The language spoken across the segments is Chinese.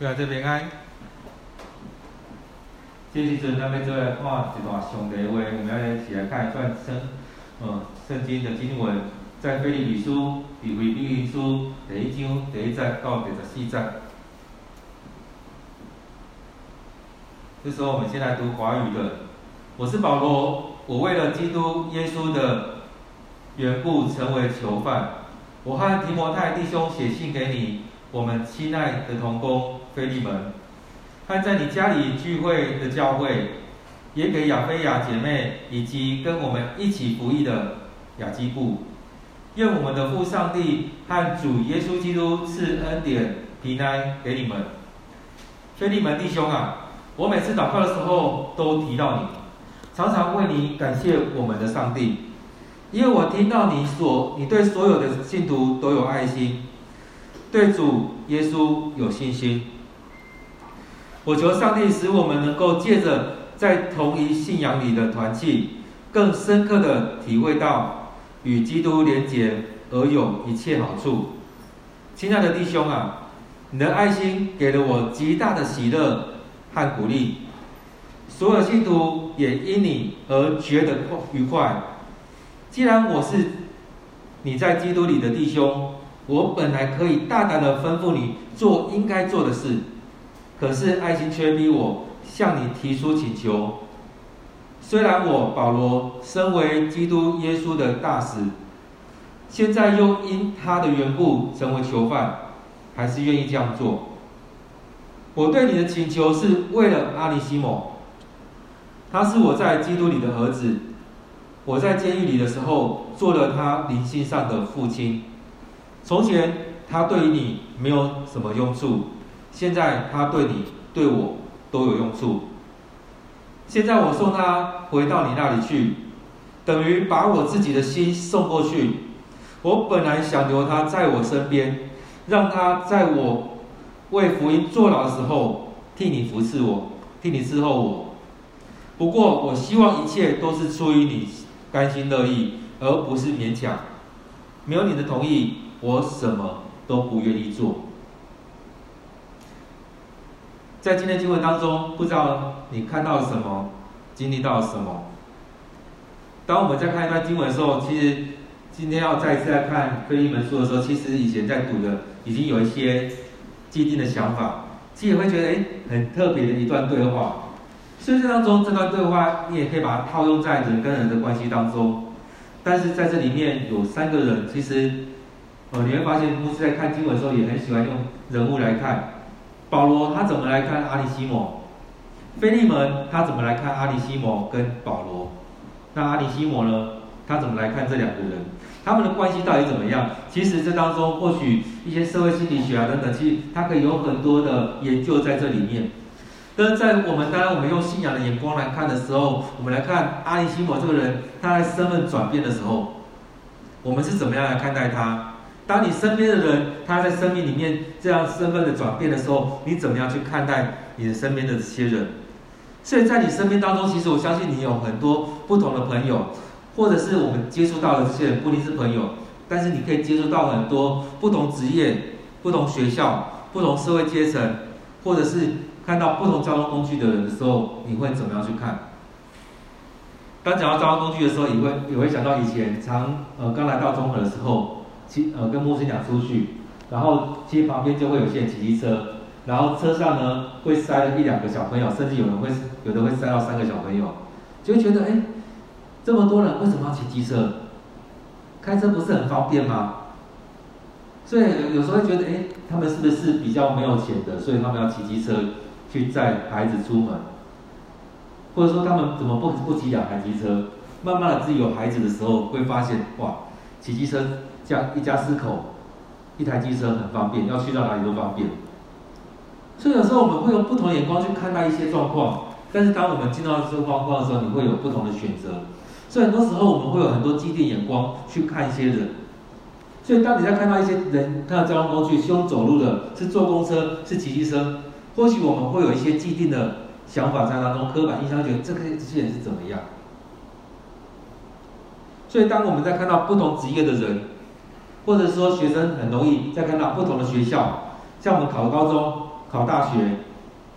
对啊，这边爱。这时阵，咱要做来看一段上帝话，我们要来一起来看一段圣，呃，圣经的经文，在腓立比书、腓立比书第一章第一节到第十四节。这时候，我们先来读华语的。我是保罗，我为了基督耶稣的缘故成为囚犯。我和提摩太弟兄写信给你，我们亲爱的同工腓利门。看在你家里聚会的教会，也给亚菲亚姐妹以及跟我们一起服役的亚基布，愿我们的父上帝和主耶稣基督赐恩典平安给你们。腓利门弟兄啊，我每次祷告的时候都提到你，常常为你感谢我们的上帝，因为我听到你所你对所有的信徒都有爱心，对主耶稣有信心。我求上帝使我们能够借着在同一信仰里的团契，更深刻地体会到与基督连结而有一切好处。亲爱的弟兄啊，你的爱心给了我极大的喜乐和鼓励，所有信徒也因你而觉得愉快。既然我是你在基督里的弟兄，我本来可以大胆地吩咐你做应该做的事。可是爱心却逼我向你提出请求。虽然我保罗身为基督耶稣的大使，现在又因他的缘故成为囚犯，还是愿意这样做。我对你的请求是为了阿尼西姆，他是我在基督里的儿子。我在监狱里的时候做了他灵性上的父亲。从前他对于你没有什么用处。现在他对你、对我都有用处。现在我送他回到你那里去，等于把我自己的心送过去。我本来想留他在我身边，让他在我为福音坐牢的时候替你服侍我，替你伺候我。不过我希望一切都是出于你甘心乐意，而不是勉强。没有你的同意，我什么都不愿意做。在今天经文当中，不知道你看到了什么，经历到了什么。当我们在看一段经文的时候，其实今天要再一次来看腓利门书的时候，其实以前在读的已经有一些既定的想法，其实也会觉得哎，很特别的一段对话。圣经当中这段对话，你也可以把它套用在人跟人的关系当中。但是在这里面有三个人，其实呃，你会发现牧师在看经文的时候，也很喜欢用人物来看。保罗他怎么来看阿里西摩？菲利门他怎么来看阿里西摩跟保罗？那阿里西摩呢？他怎么来看这两个人？他们的关系到底怎么样？其实这当中或许一些社会心理学啊等等，其实他可以有很多的研究在这里面。但是在我们当然我们用信仰的眼光来看的时候，我们来看阿里西摩这个人，他在身份转变的时候，我们是怎么样来看待他？当你身边的人他在生命里面这样身份的转变的时候，你怎么样去看待你的身边的这些人？所以在你身边当中，其实我相信你有很多不同的朋友，或者是我们接触到的这些人不一定是朋友，但是你可以接触到很多不同职业、不同学校、不同社会阶层，或者是看到不同交通工具的人的时候，你会怎么样去看？当讲到交通工具的时候，也会也会想到以前常呃刚来到中和的时候。骑呃跟牧师讲出去，然后其实旁边就会有些人骑机车，然后车上呢会塞一两个小朋友，甚至有人会有的会塞到三个小朋友，就会觉得哎，这么多人为什么要骑机车？开车不是很方便吗？所以有时候会觉得哎，他们是不是比较没有钱的，所以他们要骑机车去载孩子出门，或者说他们怎么不不骑两台机车？慢慢的自己有孩子的时候会发现哇，骑机车。家一家四口，一台机车很方便，要去到哪里都方便。所以有时候我们会用不同眼光去看待一些状况，但是当我们进到这个状况的时候，你会有不同的选择。所以很多时候我们会有很多既定眼光去看一些人。所以当你在看到一些人，他的交通工具是用走路的，是坐公车，是骑机车，或许我们会有一些既定的想法在当中，刻板印象觉得这个这些人是怎么样。所以当我们在看到不同职业的人，或者说学生很容易在看到不同的学校，像我们考高中，考大学，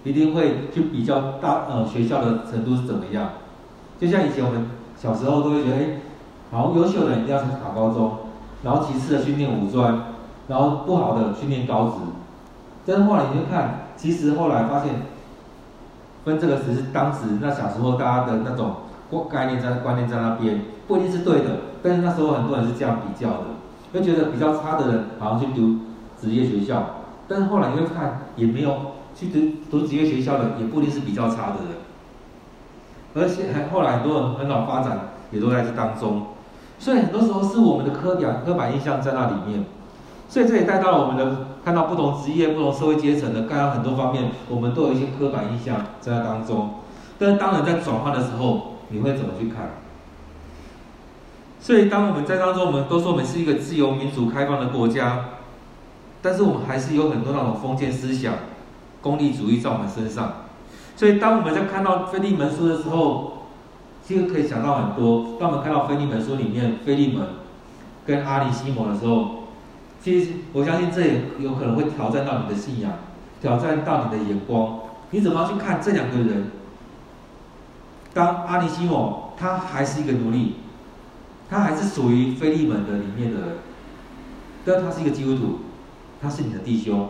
一定会去比较大呃学校的程度是怎么样。就像以前我们小时候都会觉得，哎，好优秀的人一定要去考高中，然后其次的去念五专，然后不好的去念高职。但是后来你就看，其实后来发现，分这个只是当时那小时候大家的那种概念在观念在那边，不一定是对的。但是那时候很多人是这样比较的，会觉得比较差的人好像去读职业学校，但是后来你会看，也没有去读读职业学校的，也不一定是比较差的人。而且还后来很多人很好发展，也都在这当中。所以很多时候是我们的刻板刻板印象在那里面。所以这也带到了我们的看到不同职业、不同社会阶层的，看到很多方面，我们都有一些刻板印象在那当中。但是当人在转换的时候，你会怎么去看？所以当我们在当中，我们都说我们是一个自由、民主、开放的国家，但是我们还是有很多那种封建思想、功利主义在我们身上。所以当我们在看到菲利门书的时候，其实可以想到很多。当我们看到菲利门书里面菲利门跟阿里西摩的时候，其实我相信这也有可能会挑战到你的信仰，挑战到你的眼光。你怎么去看这两个人？当阿里西摩他还是一个奴隶，他还是属于腓利门的里面的人，但他是一个基督徒，他是你的弟兄。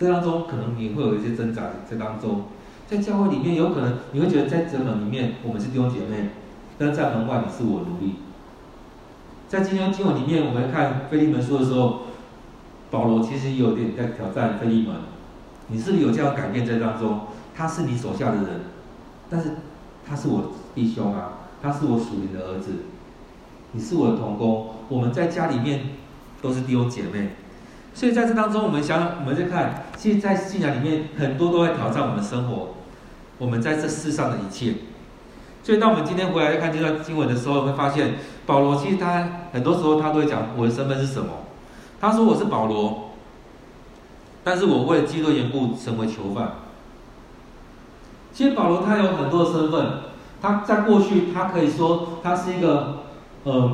这当中可能你会有一些挣扎在当中，在教会里面有可能你会觉得在这门里面我们是弟兄姐妹，但在门外你是我奴隶。在今天经文里面，我们看腓利门书的时候。保罗其实有点在挑战腓利门，你是不是有这样改变在当中？他是你手下的人，但是他是我弟兄啊，他是我属灵的儿子，你是我的同工，我们在家里面都是弟兄姐妹，所以在这当中，我们想，我们在看，其实，在信仰里面，很多都在挑战我们生活，我们在这世上的一切。所以，当我们今天回来看这段经文的时候，会发现保罗其实他很多时候他都会讲我的身份是什么。他说我是保罗，但是我为了基督缘故成为囚犯。其实保罗他有很多的身份，他在过去他可以说他是一个，呃，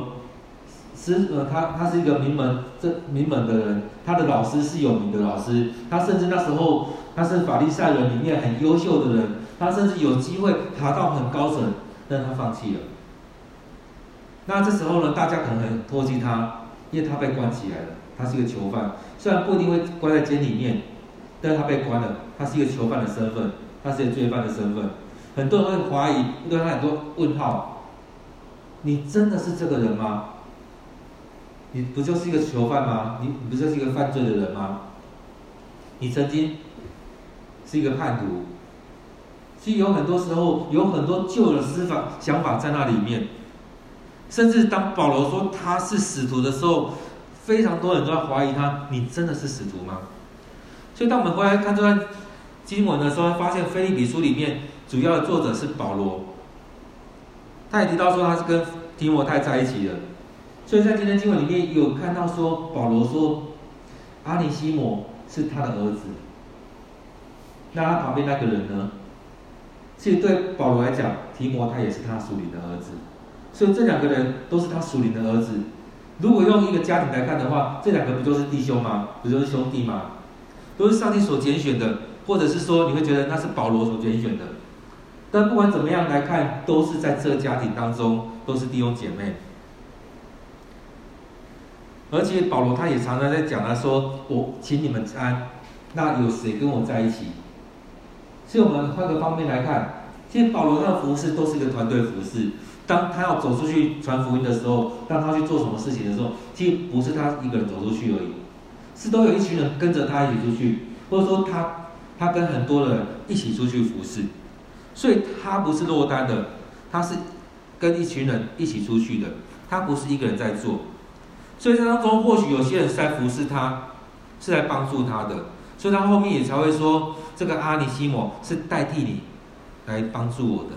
是呃他他是一个名门这名门的人，他的老师是有名的老师，他甚至那时候他是法利赛人里面很优秀的人，他甚至有机会爬到很高层，但他放弃了。那这时候呢，大家可能很唾弃他，因为他被关起来了。他是一个囚犯，虽然不一定会关在监里面，但是他被关了，他是一个囚犯的身份，他是一个罪犯的身份。很多人会怀疑，对他很多问号：你真的是这个人吗？你不就是一个囚犯吗？你你不就是一个犯罪的人吗？你曾经是一个叛徒。其实有很多时候，有很多旧的思法想法在那里面，甚至当保罗说他是使徒的时候。非常多人都在怀疑他，你真的是使徒吗？所以当我们回来看这段经文的时候，发现腓立比书里面主要的作者是保罗，他也提到说他是跟提摩太在一起的，所以在今天经文里面有看到说保罗说阿尼西摩是他的儿子，那他旁边那个人呢？其实对保罗来讲，提摩太也是他属灵的儿子，所以这两个人都是他属灵的儿子。如果用一个家庭来看的话，这两个不就是弟兄吗？不就是兄弟吗？都是上帝所拣选的，或者是说你会觉得那是保罗所拣选的。但不管怎么样来看，都是在这个家庭当中，都是弟兄姐妹。而且保罗他也常常在讲他说：“我请你们安，那有谁跟我在一起？”所以我们换个方面来看，其实保罗他的服饰都是一个团队服饰。当他要走出去传福音的时候，当他去做什么事情的时候，其实不是他一个人走出去而已，是都有一群人跟着他一起出去，或者说他他跟很多人一起出去服侍，所以他不是落单的，他是跟一群人一起出去的，他不是一个人在做，所以在当中或许有些人是在服侍他，是在帮助他的，所以他后面也才会说，这个阿尼西摩是代替你来帮助我的。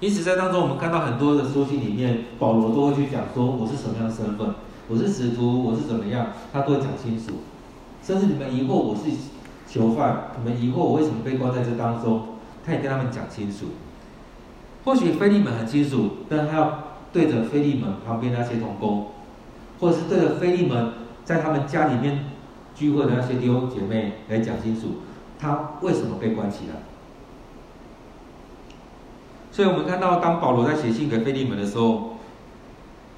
因此，在当中，我们看到很多的书信里面，保罗都会去讲说我是什么样的身份，我是使徒，我是怎么样，他都会讲清楚。甚至你们疑惑我是囚犯，你们疑惑我为什么被关在这当中，他也跟他们讲清楚。或许腓利门很清楚，但他要对着腓利门旁边那些同工，或者是对着腓利门在他们家里面聚会的那些弟兄姐妹来讲清楚，他为什么被关起来。所以我们看到，当保罗在写信给腓利门的时候，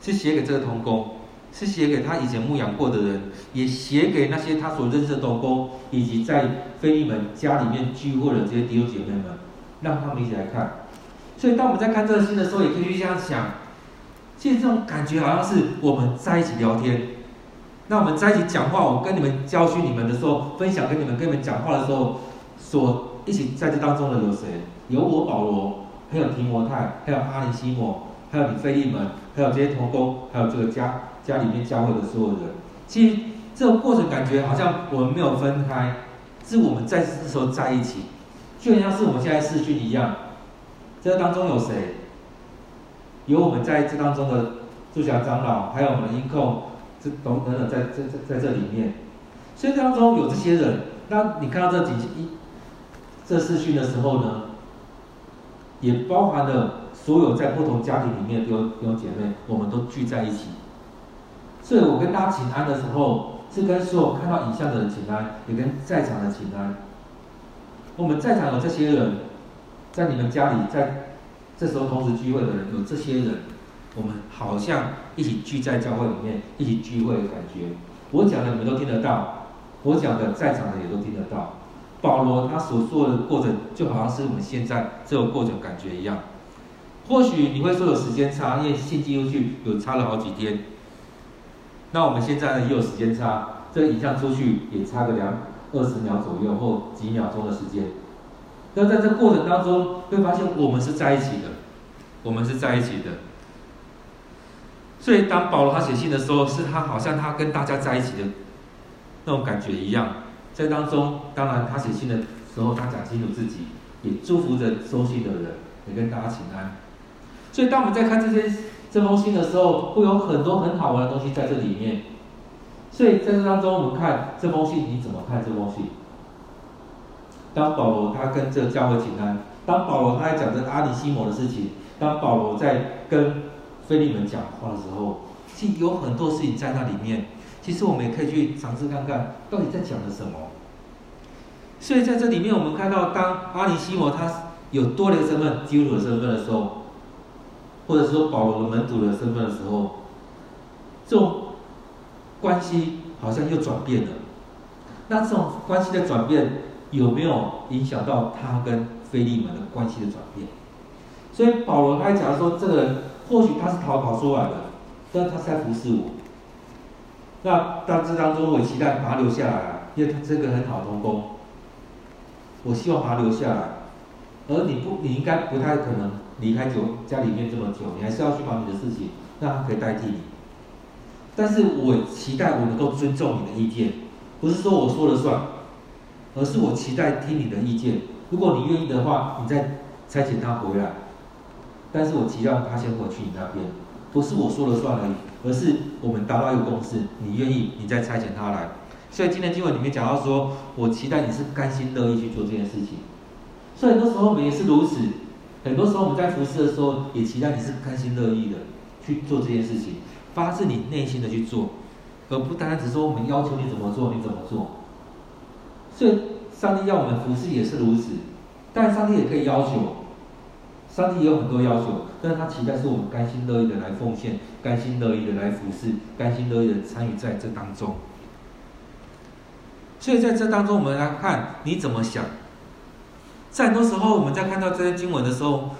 是写给这个同工，是写给他以前牧养过的人，也写给那些他所认识的同工，以及在非利门家里面聚会的这些弟兄姐妹们，让他们一起来看。所以，当我们在看这个信的时候，也可以去这样想，其实这种感觉好像是我们在一起聊天。那我们在一起讲话，我跟你们教训你们的时候，分享跟你们跟你们讲话的时候，所一起在这当中的有谁？有我保罗。还有提摩太，还有哈尼西摩，还有你非利门，还有这些同工，还有这个家家里面教会的所有人。其实这个过程感觉好像我们没有分开，是我们在这时候在一起，就像是我们现在视讯一样。这当中有谁？有我们在这当中的驻霞长老，还有我们的音控，这等等等，在在在在这里面。所以当中有这些人，那你看到这几一这视讯的时候呢？也包含了所有在不同家庭里面的弟兄姐妹，我们都聚在一起。所以我跟大家请安的时候，是跟所有看到影像的人请安，也跟在场的请安。我们在场有这些人，在你们家里，在这时候同时聚会的人，有这些人，我们好像一起聚在教会里面，一起聚会的感觉。我讲的你们都听得到，我讲的在场的也都听得到。保罗他所说的过程，就好像是我们现在这个过程感觉一样。或许你会说有时间差，因为信寄出去有差了好几天。那我们现在呢也有时间差，这个影像出去也差个两二十秒左右或几秒钟的时间。那在这过程当中，会发现我们是在一起的，我们是在一起的。所以当保罗他写信的时候，是他好像他跟大家在一起的那种感觉一样。在当中，当然他写信的时候，他讲清楚自己，也祝福着收信的人，也跟大家请安。所以，当我们在看这些这封信的时候，会有很多很好玩的东西在这里面。所以在这当中，我们看这封信，你怎么看这封信？当保罗他跟这个教会请安，当保罗他在讲着阿尼西摩的事情，当保罗在跟腓利门讲话的时候，其实有很多事情在那里面。其实我们也可以去尝试看看，到底在讲的什么。所以在这里面，我们看到，当阿尼西摩他有多了一个身份，基督徒的身份的时候，或者说保罗的门徒的身份的时候，这种关系好像又转变了。那这种关系的转变，有没有影响到他跟腓利门的关系的转变？所以保罗他讲说，这个人或许他是逃跑出来的，但他是在服侍我。那大致当中，我期待把他留下来，因为他这个很好同工，我希望把他留下来。而你不，你应该不太可能离开久家里面这么久，你还是要去忙你的事情，让他可以代替你。但是我期待我能够尊重你的意见，不是说我说了算，而是我期待听你的意见。如果你愿意的话，你再差遣他回来。但是我期望他先回去你那边，不是我说了算而已。而是我们达到一个共识，你愿意，你再差遣他来。所以今天经文里面讲到说，我期待你是甘心乐意去做这件事情。所以很多时候我们也是如此，很多时候我们在服侍的时候，也期待你是甘心乐意的去做这件事情，发自你内心的去做，而不单单只说我们要求你怎么做，你怎么做。所以上帝要我们服侍也是如此，但上帝也可以要求。上帝也有很多要求，但是他期待是我们甘心乐意的来奉献，甘心乐意的来服侍，甘心乐意的参与在这当中。所以在这当中，我们来看你怎么想。在很多时候，我们在看到这些经文的时候，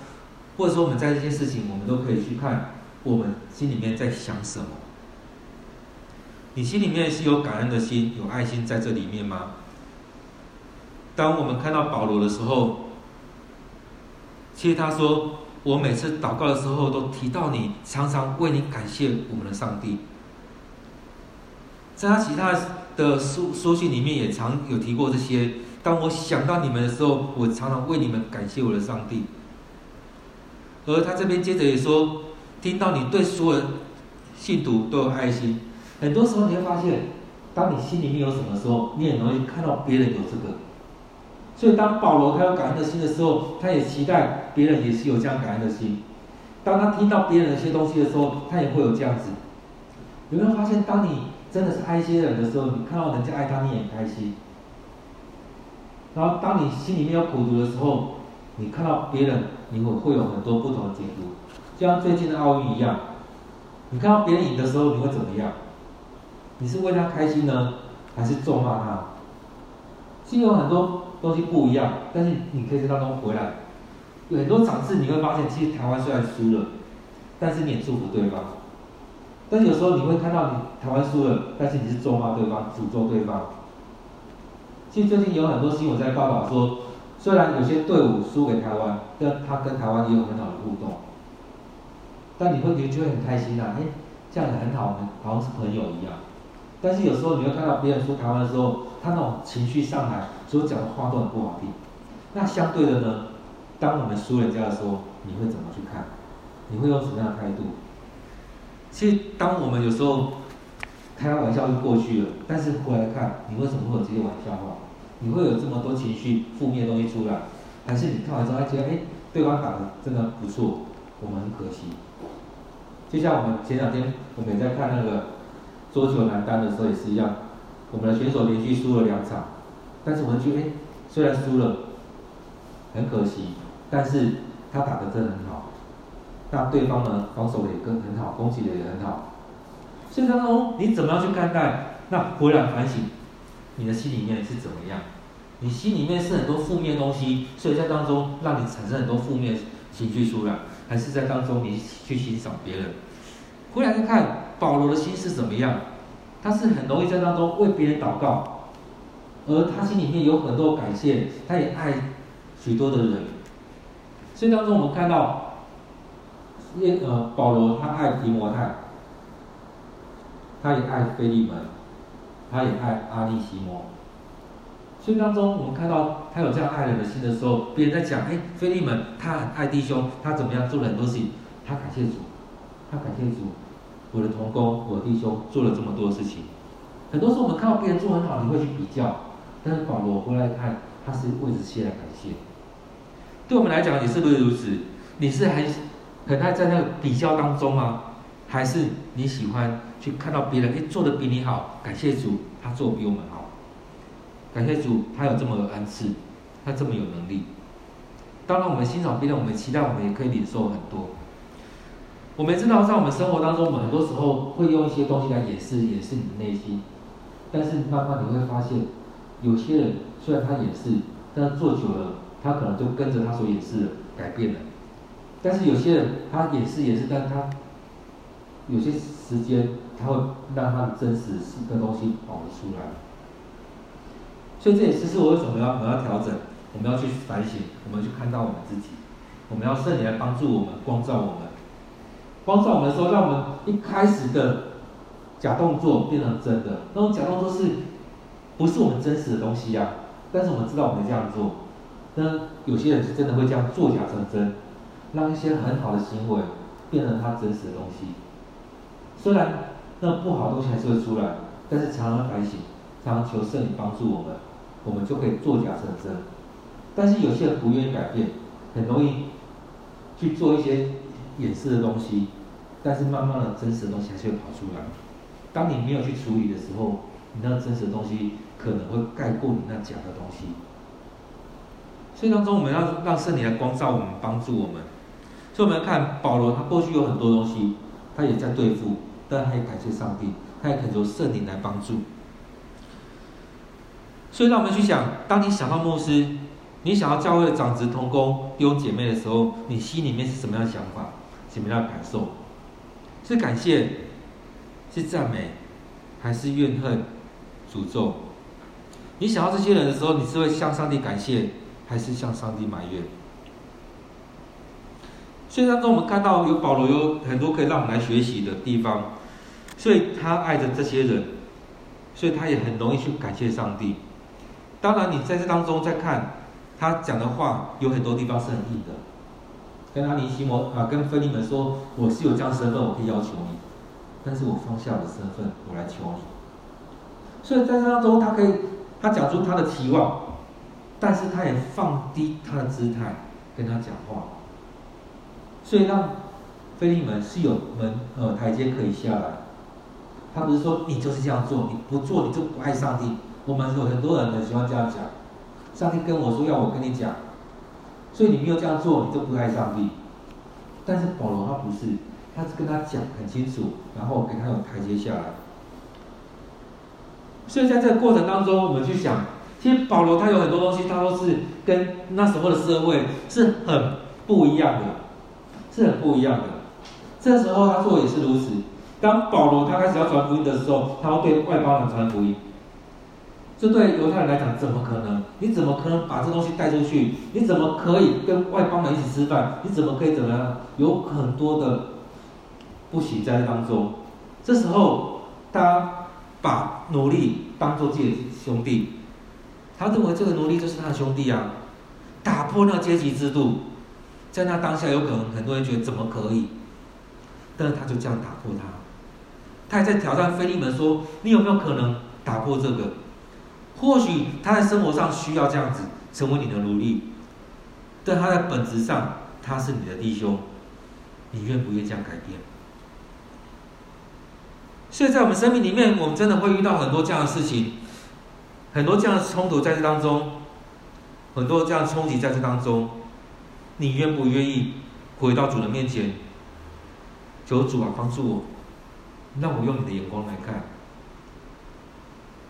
或者说我们在这些事情，我们都可以去看我们心里面在想什么。你心里面是有感恩的心，有爱心在这里面吗？当我们看到保罗的时候。其实他说，我每次祷告的时候都提到你，常常为你感谢我们的上帝。在他其他的书书信里面也常有提过这些。当我想到你们的时候，我常常为你们感谢我的上帝。而他这边接着也说，听到你对所有信徒都有爱心。很多时候你会发现，当你心里面有什么时候，你很容易看到别人有这个。所以，当保罗他有感恩的心的时候，他也期待别人也是有这样感恩的心。当他听到别人的一些东西的时候，他也会有这样子。有没有发现，当你真的是爱一些人的时候，你看到人家爱他，你也很开心。然后当你心里面有苦毒的时候，你看到别人，你会会有很多不同的解读。就像最近的奥运一样，你看到别人赢的时候，你会怎么样？你是为他开心呢，还是咒骂他？其实有很多东西不一样，但是你可以在当中回来。有很多场次你会发现，其实台湾虽然输了，但是你也祝福对方。但有时候你会看到你台湾输了，但是你是咒骂对方、诅咒对方。其实最近有很多新闻在报道说，虽然有些队伍输给台湾，但他跟台湾也有很好的互动。但你会觉得就会很开心呐、啊，哎，这样子很好，好像是朋友一样。但是有时候你会看到别人输台湾的时候，他那种情绪上来，所讲的话都很不好听。那相对的呢，当我们输人家的时候，你会怎么去看？你会用什么样的态度？其实当我们有时候开玩笑就过去了，但是回来看，你为什么会有这些玩笑话？你会有这么多情绪负面的东西出来？还是你看完之后还觉得，哎，对方打的真的不错，我们很可惜。就像我们前两天我们在看那个桌球男单的时候也是一样，我们的选手连续输了两场，但是我们觉得，哎，虽然输了，很可惜，但是他打的真的很好，那对方呢防守也更很好，攻击的也很好，所以当中你怎么样去看待？那回来反省，你的心里面是怎么样？你心里面是很多负面东西，所以在当中让你产生很多负面情绪出来。还是在当中，你去欣赏别人，回来再看保罗的心是怎么样？他是很容易在当中为别人祷告，而他心里面有很多感谢，他也爱许多的人。所以当中我们看到，耶呃保罗他爱提摩太，他也爱腓利门，他也爱阿利西摩。所以当中，我们看到他有这样爱人的心的时候，别人在讲，哎，腓利门他很爱弟兄，他怎么样做了很多事情，他感谢主，他感谢主，我的同工，我弟兄做了这么多事情。很多时候我们看到别人做很好，你会去比较，但是保罗回来看，他是为这些来感谢。对我们来讲，你是不是如此？你是很很爱在那个比较当中吗？还是你喜欢去看到别人哎做的比你好，感谢主，他做比我们好？感谢主，他有这么有恩赐，他这么有能力。当然，我们欣赏别人，我们期待我们也可以领受很多。我们知道，在我们生活当中，我们很多时候会用一些东西来掩饰，掩饰你的内心。但是慢慢你会发现，有些人虽然他掩饰，但做久了，他可能就跟着他所掩饰的改变了。但是有些人他掩饰掩饰，但他有些时间他会让他的真实的东西跑出来。所以这也是是我为什么要我们要调整，我们要去反省，我们去看到我们自己，我们要圣灵来帮助我们，光照我们，光照我们的时候，让我们一开始的假动作变成真的。那种假动作是，不是我们真实的东西呀、啊？但是我们知道我们这样做，那有些人是真的会这样作假成真，让一些很好的行为变成他真实的东西。虽然那不好的东西还是会出来，但是常常反省，常常求圣灵帮助我们。我们就可以作假成真，但是有些人不愿意改变，很容易去做一些掩饰的东西，但是慢慢的真实的东西还是会跑出来。当你没有去处理的时候，你那真实的东西可能会盖过你那假的东西。所以当中我们要让圣灵来光照我们，帮助我们。所以我们要看保罗，他过去有很多东西，他也在对付，但他也感谢上帝，他也恳求圣灵来帮助。所以，让我们去想：当你想到牧师，你想要教会的长子、同工、弟兄姐妹的时候，你心里面是什么样的想法？什么样的感受？是感谢，是赞美，还是怨恨、诅咒？你想到这些人的时候，你是会向上帝感谢，还是向上帝埋怨？所以当中，我们看到有保罗有很多可以让我们来学习的地方，所以他爱着这些人，所以他也很容易去感谢上帝。当然，你在这当中再看他讲的话，有很多地方是很硬的。跟阿尼西摩啊，跟腓利门说，我是有这样身份，我可以要求你，但是我放下我的身份，我来求你。所以在这当中，他可以他讲出他的期望，但是他也放低他的姿态跟他讲话，所以让腓利门是有门呃台阶可以下来，他不是说你就是这样做，你不做你就不爱上帝。我们有很多人很喜欢这样讲，上帝跟我说要我跟你讲，所以你没有这样做，你就不爱上帝。但是保罗他不是，他是跟他讲很清楚，然后给他有台阶下来。所以在这个过程当中，我们去想，其实保罗他有很多东西，他都是跟那时候的社会是很不一样的，是很不一样的。这时候他做也是如此。当保罗他开始要传福音的时候，他要对外邦人传福音。这对犹太人来讲怎么可能？你怎么可能把这东西带出去？你怎么可以跟外邦人一起吃饭？你怎么可以怎么样？有很多的不喜在当中。这时候他把奴隶当做自己的兄弟，他认为这个奴隶就是他的兄弟啊，打破那个阶级制度。在那当下，有可能很多人觉得怎么可以？但是他就这样打破他，他还在挑战非利门说：“你有没有可能打破这个？或许他在生活上需要这样子成为你的奴隶，但他在本质上他是你的弟兄，你愿不愿意这样改变？”所以在我们生命里面，我们真的会遇到很多这样的事情，很多这样的冲突在这当中，很多这样的冲击在这当中，你愿不愿意回到主的面前？求主啊，帮助我，让我用你的眼光来看。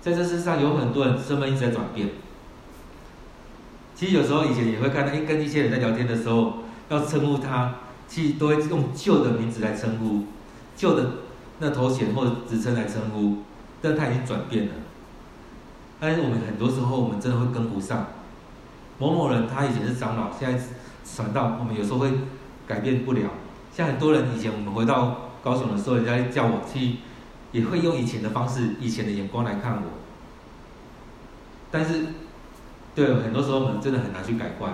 在这世上有很多人身份一直在转变。其实有时候以前也会看到，哎，跟一些人在聊天的时候，要称呼他，其实都会用旧的名字来称呼，旧的那头衔或者职称来称呼，但他已经转变了。但是我们很多时候，我们真的会跟不上。某某人他以前是长老，现在传道，我们有时候会改变不了。像很多人以前我们回到高雄的时候，人家叫我去，也会用以前的方式、以前的眼光来看我。但是，对，很多时候我们真的很难去改观。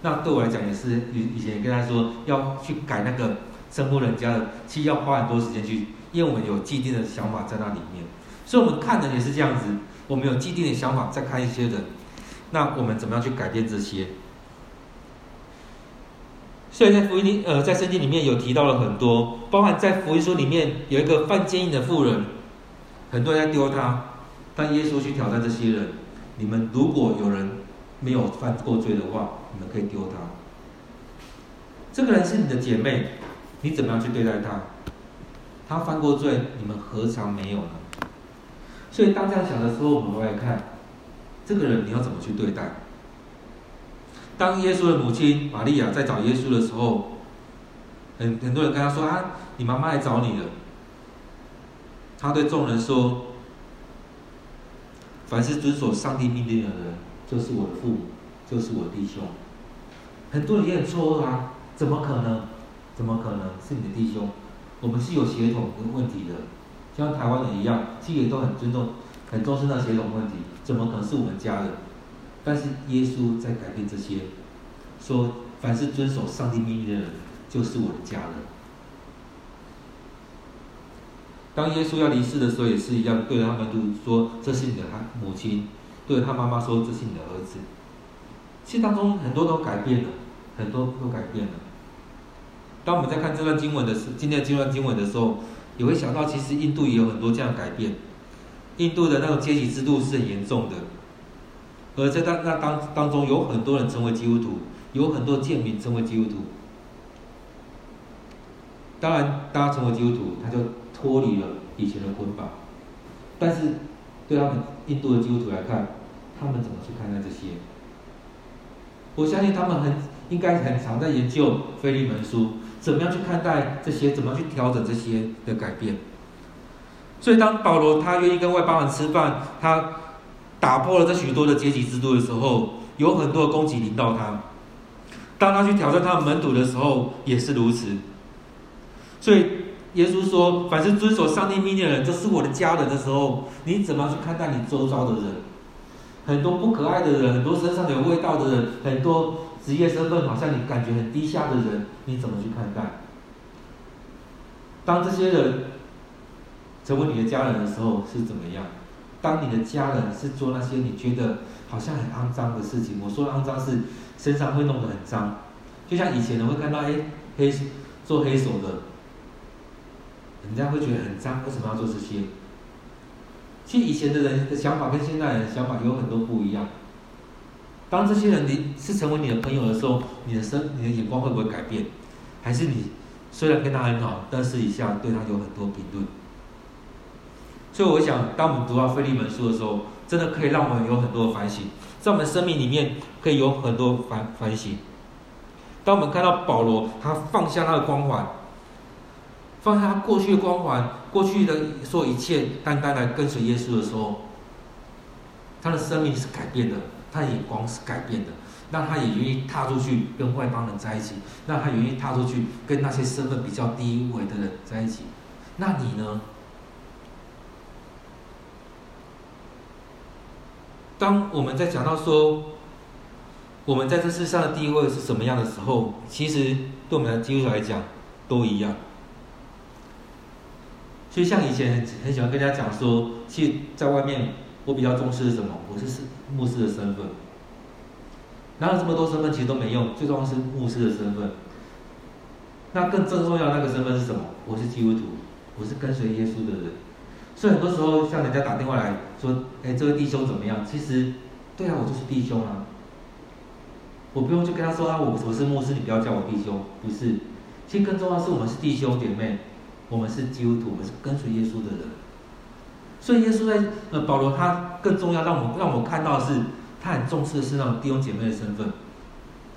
那对我来讲也是，以以前跟他说要去改那个称呼人家的，其实要花很多时间去，因为我们有既定的想法在那里面。所以我们看人也是这样子，我们有既定的想法在看一些人，那我们怎么样去改变这些？所以在福音里，呃，在圣经里面有提到了很多，包含在福音书里面有一个犯奸淫的妇人，很多人在丢他，当耶稣去挑战这些人，你们如果有人没有犯过罪的话，你们可以丢他。这个人是你的姐妹，你怎么样去对待他？他犯过罪，你们何尝没有呢？所以当这样想的时候，我们来看这个人，你要怎么去对待？当耶稣的母亲玛利亚在找耶稣的时候，很很多人跟他说：“啊，你妈妈来找你了。”他对众人说：“凡是遵守上帝命令的人，就是我的父母，就是我的弟兄。”很多人也很错愕啊，怎么可能？怎么可能是你的弟兄？我们是有血统的问题的，像台湾人一样，其实都很尊重、很重视那血统问题，怎么可能是我们家人？但是耶稣在改变这些，说凡是遵守上帝命令的人，就是我的家人。当耶稣要离世的时候，也是一样，对着他们都说：“这是你的母亲。”对着他妈妈说：“这是你的儿子。”其实当中很多都改变了，很多都改变了。当我们在看这段经文的时，今天这段经文的时候，也会想到，其实印度也有很多这样改变。印度的那种阶级制度是很严重的。而在当那当当中，有很多人成为基督徒，有很多贱民成为基督徒。当然，大家成为基督徒，他就脱离了以前的捆绑。但是，对他们印度的基督徒来看，他们怎么去看待这些？我相信他们很应该很常在研究腓利门书，怎么样去看待这些，怎么去调整这些的改变。所以，当保罗他愿意跟外邦人吃饭，他。打破了这许多的阶级制度的时候，有很多的攻击临到他。当他去挑战他们门徒的时候，也是如此。所以耶稣说：“凡是遵守上帝命令的人，就是我的家人的时候，你怎么去看待你周遭的人？很多不可爱的人，很多身上有味道的人，很多职业身份好像你感觉很低下的人，你怎么去看待？当这些人成为你的家人的时候，是怎么样？”当你的家人是做那些你觉得好像很肮脏的事情，我说肮脏是身上会弄得很脏，就像以前人会看到哎黑做黑手的，人家会觉得很脏，为什么要做这些？其实以前的人的想法跟现在人的想法有很多不一样。当这些人你是成为你的朋友的时候，你的生你的眼光会不会改变？还是你虽然跟他很好，但是一下对他有很多评论？所以我想，当我们读到腓利门书的时候，真的可以让我们有很多的反省，在我们生命里面可以有很多反反省。当我们看到保罗，他放下他的光环，放下他过去的光环，过去的所有一切，单单来跟随耶稣的时候，他的生命是改变的，他的眼光是改变的，让他也愿意踏出去跟外邦人在一起，让他愿意踏出去跟那些身份比较低微的人在一起。那你呢？当我们在讲到说，我们在这世上的地位是什么样的时候，其实对我们的基督徒来讲都一样。所以像以前很很喜欢跟大家讲说，其实在外面我比较重视是什么？我是是牧师的身份。拿了这么多身份其实都没用，最重要是牧师的身份。那更正重要那个身份是什么？我是基督徒，我是跟随耶稣的人。所以很多时候，像人家打电话来说：“哎，这位弟兄怎么样？”其实，对啊，我就是弟兄啊。我不用去跟他说啊，我我是牧师，你不要叫我弟兄。不是，其实更重要是，我们是弟兄姐妹，我们是基督徒，我们是跟随耶稣的人。所以耶稣在呃保罗他更重要，让我让我看到的是，他很重视的是那种弟兄姐妹的身份。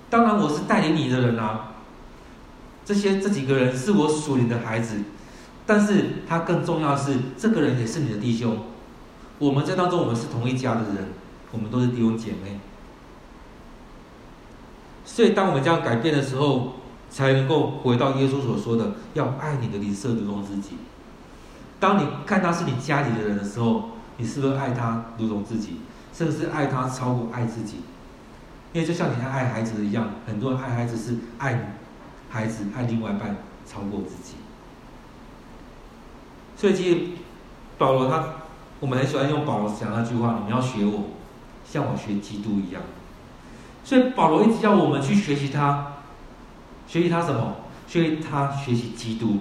当然，我是带领你的人啊。这些这几个人是我属灵的孩子。但是他更重要的是，这个人也是你的弟兄。我们在当中，我们是同一家的人，我们都是弟兄姐妹。所以，当我们这样改变的时候，才能够回到耶稣所说的：要爱你的邻舍如同自己。当你看他是你家里的人的时候，你是不是爱他如同自己，甚至是爱他超过爱自己？因为就像你爱孩子一样，很多人爱孩子是爱孩子，爱另外一半超过自己。所以，其实保罗他，我们很喜欢用保罗讲那句话：“你们要学我，像我学基督一样。”所以保罗一直要我们去学习他，学习他什么？学习他学习基督。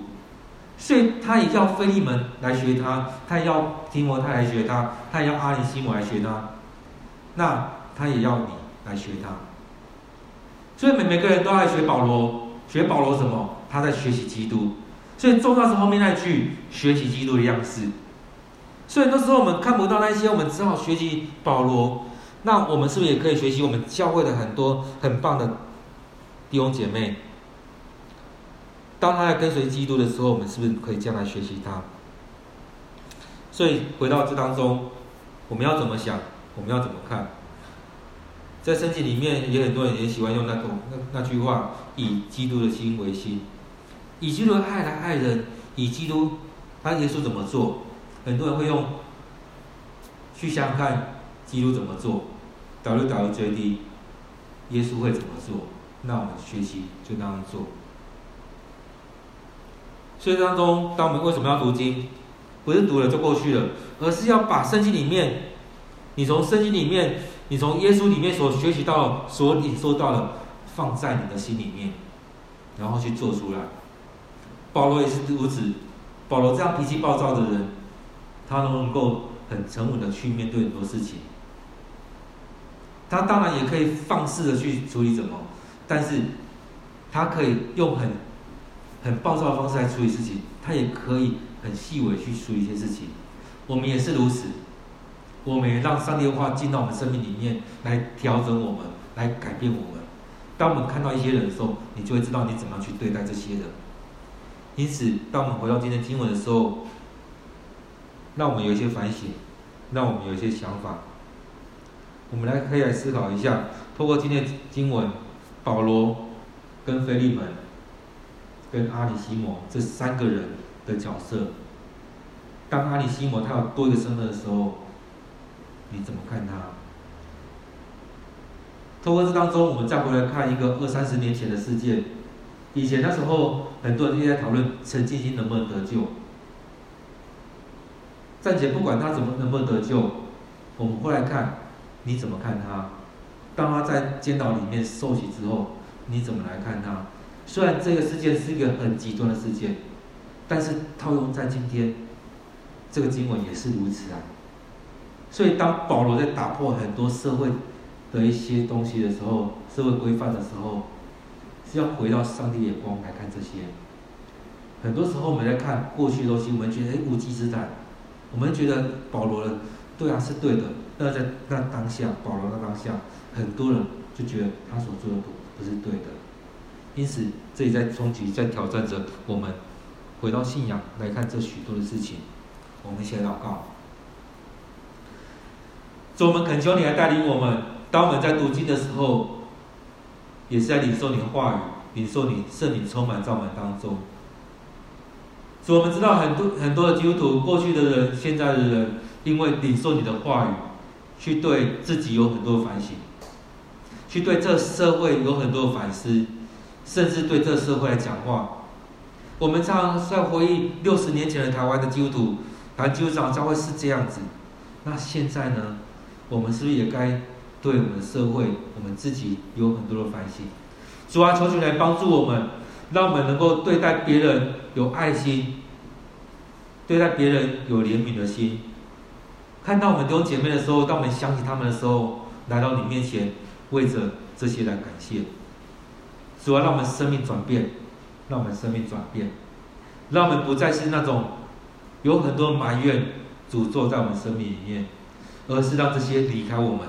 所以他也叫腓利门来学他，他也要提摩太来学他，他也要阿里西姆来学他。那他也要你来学他。所以每每个人都爱学保罗，学保罗什么？他在学习基督。所以重要是后面那句学习基督的样式。所以那时候我们看不到那些，我们只好学习保罗。那我们是不是也可以学习我们教会的很多很棒的弟兄姐妹？当他在跟随基督的时候，我们是不是可以这样来学习他？所以回到这当中，我们要怎么想？我们要怎么看？在圣经里面，也很多人也喜欢用那种那那句话：“以基督的心为心。”以基督的爱来爱人，以基督，他耶稣怎么做？很多人会用去想想看，基督怎么做？W W J D，耶稣会怎么做？那我们学习就那样做。所以当中，当我们为什么要读经？不是读了就过去了，而是要把圣经里面，你从圣经里面，你从耶稣里面所学习到、所领受到的，放在你的心里面，然后去做出来。保罗也是如此。保罗这样脾气暴躁的人，他都能够很沉稳的去面对很多事情。他当然也可以放肆的去处理什么，但是他可以用很很暴躁的方式来处理事情，他也可以很细微去处理一些事情。我们也是如此，我们也让上帝的话进到我们生命里面来调整我们，来改变我们。当我们看到一些人的时候，你就会知道你怎么样去对待这些人。因此，当我们回到今天经文的时候，让我们有一些反省，让我们有一些想法。我们来可以来思考一下，透过今天经文，保罗跟腓利门、跟阿里西摩这三个人的角色。当阿里西摩他有多一个身份的时候，你怎么看他？透过这当中，我们再回来看一个二三十年前的事件。以前那时候，很多人就在讨论陈进兴能不能得救。暂且不管他怎么能不能得救，我们后来看，你怎么看他？当他在监牢里面受洗之后，你怎么来看他？虽然这个事件是一个很极端的事件，但是套用在今天，这个经文也是如此啊。所以当保罗在打破很多社会的一些东西的时候，社会规范的时候，要回到上帝的眼光来看这些。很多时候我们在看过去的东西，我们觉得哎无稽之谈，我们觉得保罗的对啊是对的。那在那当下，保罗的当下，很多人就觉得他所做的不不是对的。因此，这里在冲击，在挑战着我们回到信仰来看这许多的事情。我们一起来祷告。主，我们恳求你来带领我们。当我们在读经的时候，也是在领受你的话语，领受你圣灵充满在我们当中。所以，我们知道很多很多的基督徒，过去的人、现在的人，因为领受你的话语，去对自己有很多反省，去对这社会有很多反思，甚至对这社会来讲话。我们常常在回忆六十年前的台湾的基督徒，台湾基督长教会是这样子。那现在呢？我们是不是也该对我们的社会、我们自己有很多的反省？主啊，求求来帮助我们，让我们能够对待别人有爱心，对待别人有怜悯的心。看到我们弟兄姐妹的时候，当我们想起他们的时候，来到你面前，为着这些来感谢。主啊，让我们生命转变，让我们生命转变，让我们不再是那种有很多埋怨、诅咒在我们生命里面。而是让这些离开我们，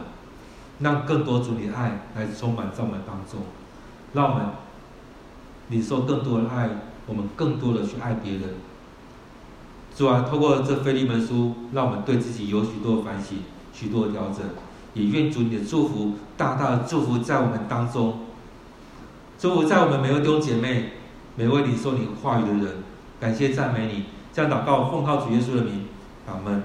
让更多主的爱来充满在我们当中，让我们领受更多的爱，我们更多的去爱别人。主啊，透过这腓利门书，让我们对自己有许多反省、许多调整，也愿主你的祝福大大的祝福在我们当中，祝福在我们每位弟兄姐妹、每位领受你话语的人。感谢赞美你，这样祷告奉靠主耶稣的名，阿门。